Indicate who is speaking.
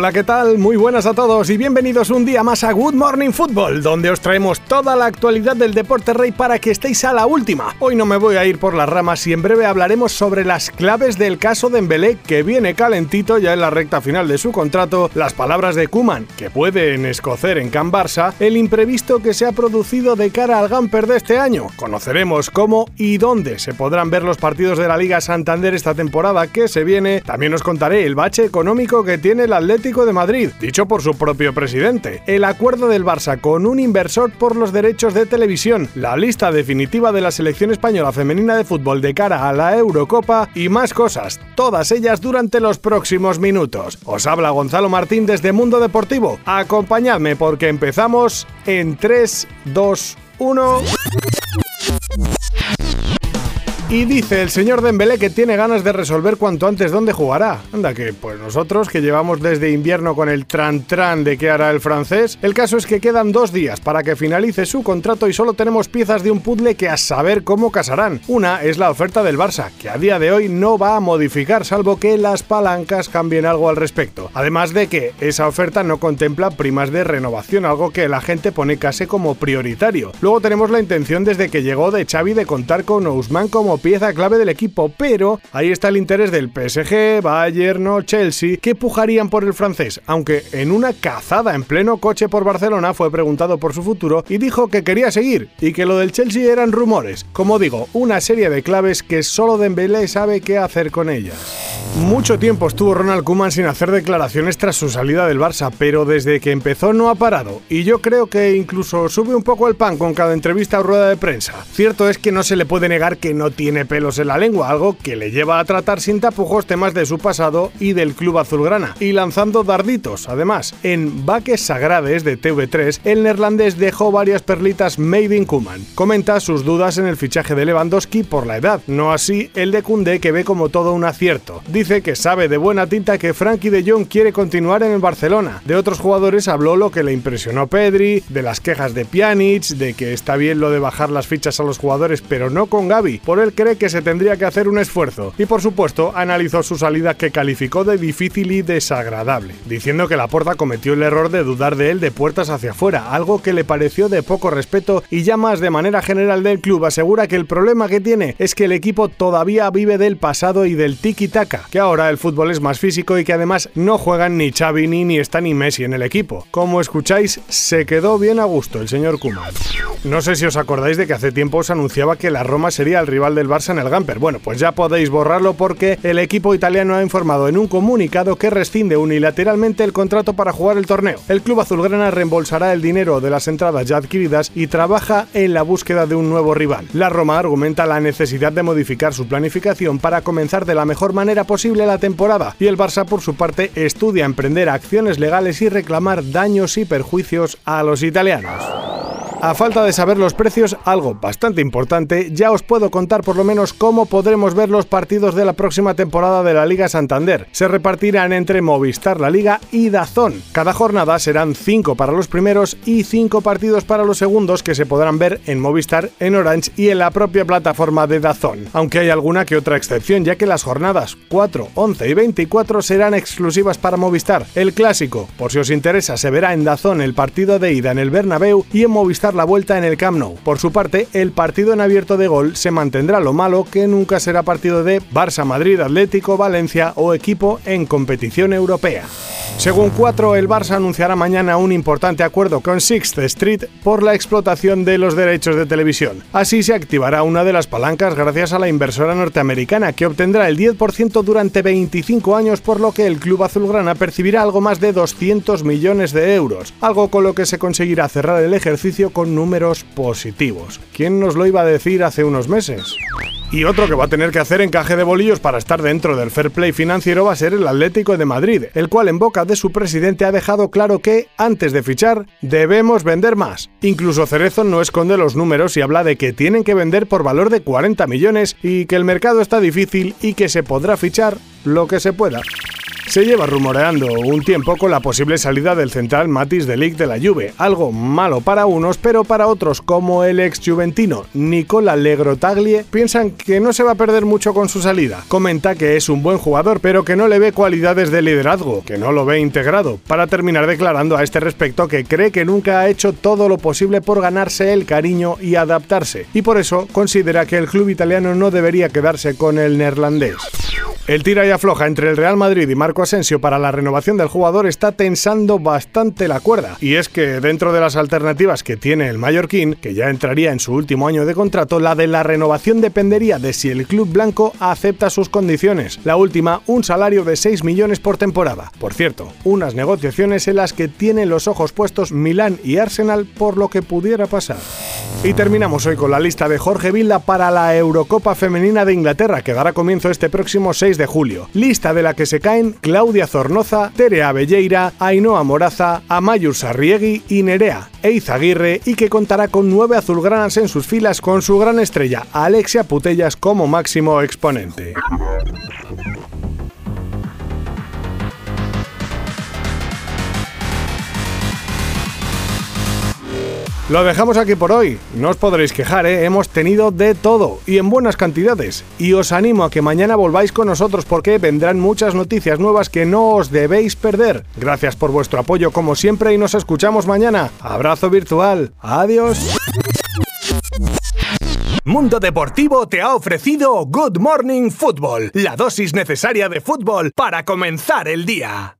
Speaker 1: Hola, ¿qué tal? Muy buenas a todos y bienvenidos un día más a Good Morning Football, donde os traemos toda la actualidad del deporte rey para que estéis a la última. Hoy no me voy a ir por las ramas y en breve hablaremos sobre las claves del caso de Embelé, que viene calentito ya en la recta final de su contrato, las palabras de Kuman, que pueden escocer en Can Barça, el imprevisto que se ha producido de cara al Gamper de este año. Conoceremos cómo y dónde se podrán ver los partidos de la Liga Santander esta temporada que se viene. También os contaré el bache económico que tiene la Atlético de Madrid, dicho por su propio presidente, el acuerdo del Barça con un inversor por los derechos de televisión, la lista definitiva de la selección española femenina de fútbol de cara a la Eurocopa y más cosas, todas ellas durante los próximos minutos. Os habla Gonzalo Martín desde Mundo Deportivo. Acompañadme porque empezamos en 3, 2, 1. Y dice el señor Dembélé que tiene ganas de resolver cuanto antes dónde jugará. Anda que, pues nosotros que llevamos desde invierno con el tran-tran de qué hará el francés, el caso es que quedan dos días para que finalice su contrato y solo tenemos piezas de un puzzle que a saber cómo casarán. Una es la oferta del Barça, que a día de hoy no va a modificar salvo que las palancas cambien algo al respecto. Además de que esa oferta no contempla primas de renovación, algo que la gente pone casi como prioritario. Luego tenemos la intención desde que llegó de Xavi de contar con Ousmane como pieza clave del equipo, pero ahí está el interés del PSG, Bayern o Chelsea que pujarían por el francés, aunque en una cazada en pleno coche por Barcelona fue preguntado por su futuro y dijo que quería seguir y que lo del Chelsea eran rumores. Como digo, una serie de claves que solo Dembélé sabe qué hacer con ellas. Mucho tiempo estuvo Ronald Koeman sin hacer declaraciones tras su salida del Barça, pero desde que empezó no ha parado y yo creo que incluso sube un poco el pan con cada entrevista o rueda de prensa. Cierto es que no se le puede negar que no tiene pelos en la lengua, algo que le lleva a tratar sin tapujos temas de su pasado y del club azulgrana, y lanzando darditos. Además, en Vaques Sagrades de TV3, el neerlandés dejó varias perlitas made in Koeman. Comenta sus dudas en el fichaje de Lewandowski por la edad, no así el de Koundé que ve como todo un acierto. Dice que sabe de buena tinta que Frankie de Jong quiere continuar en el Barcelona. De otros jugadores habló lo que le impresionó Pedri, de las quejas de Pjanic, de que está bien lo de bajar las fichas a los jugadores, pero no con Gaby. Por él cree que se tendría que hacer un esfuerzo. Y por supuesto, analizó su salida que calificó de difícil y desagradable, diciendo que Laporta cometió el error de dudar de él de puertas hacia afuera, algo que le pareció de poco respeto y ya más de manera general del club asegura que el problema que tiene es que el equipo todavía vive del pasado y del tiki-taka, que ahora el fútbol es más físico y que además no juegan ni Xavi ni ni está ni Messi en el equipo. Como escucháis, se quedó bien a gusto el señor Koeman. No sé si os acordáis de que hace tiempo os anunciaba que la Roma sería el rival del Barça en el Gamper. Bueno, pues ya podéis borrarlo porque el equipo italiano ha informado en un comunicado que rescinde unilateralmente el contrato para jugar el torneo. El club azulgrana reembolsará el dinero de las entradas ya adquiridas y trabaja en la búsqueda de un nuevo rival. La Roma argumenta la necesidad de modificar su planificación para comenzar de la mejor manera posible la temporada y el Barça por su parte estudia emprender acciones legales y reclamar daños y perjuicios a los italianos. A falta de saber los precios, algo bastante importante, ya os puedo contar por lo menos cómo podremos ver los partidos de la próxima temporada de la Liga Santander. Se repartirán entre Movistar, la Liga y Dazón. Cada jornada serán 5 para los primeros y 5 partidos para los segundos que se podrán ver en Movistar, en Orange y en la propia plataforma de Dazón. Aunque hay alguna que otra excepción, ya que las jornadas 4, 11 y 24 serán exclusivas para Movistar. El clásico, por si os interesa, se verá en Dazón el partido de ida en el Bernabéu y en Movistar la vuelta en el Camp Nou. Por su parte, el partido en abierto de gol se mantendrá lo malo que nunca será partido de Barça, Madrid, Atlético, Valencia o equipo en competición europea. Según 4, el Barça anunciará mañana un importante acuerdo con Sixth Street por la explotación de los derechos de televisión. Así se activará una de las palancas gracias a la inversora norteamericana que obtendrá el 10% durante 25 años por lo que el club azulgrana percibirá algo más de 200 millones de euros, algo con lo que se conseguirá cerrar el ejercicio con números positivos. ¿Quién nos lo iba a decir hace unos meses? Y otro que va a tener que hacer encaje de bolillos para estar dentro del fair play financiero va a ser el Atlético de Madrid, el cual en boca de su presidente ha dejado claro que, antes de fichar, debemos vender más. Incluso Cerezo no esconde los números y habla de que tienen que vender por valor de 40 millones y que el mercado está difícil y que se podrá fichar lo que se pueda. Se lleva rumoreando un tiempo con la posible salida del central Matis de Ligt de la Juve, algo malo para unos, pero para otros, como el ex juventino Nicola Legrotaglie, piensan que no se va a perder mucho con su salida. Comenta que es un buen jugador, pero que no le ve cualidades de liderazgo, que no lo ve integrado, para terminar declarando a este respecto que cree que nunca ha hecho todo lo posible por ganarse el cariño y adaptarse, y por eso considera que el club italiano no debería quedarse con el neerlandés. El tira y afloja entre el Real Madrid y Marco Asensio para la renovación del jugador está tensando bastante la cuerda. Y es que dentro de las alternativas que tiene el mallorquín, que ya entraría en su último año de contrato, la de la renovación dependería de si el club blanco acepta sus condiciones. La última, un salario de 6 millones por temporada. Por cierto, unas negociaciones en las que tienen los ojos puestos Milán y Arsenal por lo que pudiera pasar. Y terminamos hoy con la lista de Jorge Vilda para la Eurocopa Femenina de Inglaterra, que dará comienzo este próximo 6 de julio. Lista de la que se caen Claudia Zornoza, Terea Belleira, Ainhoa Moraza, Amayur Sarriegui y Nerea Eizaguirre y que contará con nueve azulgranas en sus filas con su gran estrella Alexia Putellas como máximo exponente. Lo dejamos aquí por hoy. No os podréis quejar, ¿eh? hemos tenido de todo y en buenas cantidades. Y os animo a que mañana volváis con nosotros porque vendrán muchas noticias nuevas que no os debéis perder. Gracias por vuestro apoyo como siempre y nos escuchamos mañana. Abrazo virtual. Adiós.
Speaker 2: Mundo Deportivo te ha ofrecido Good Morning Football, la dosis necesaria de fútbol para comenzar el día.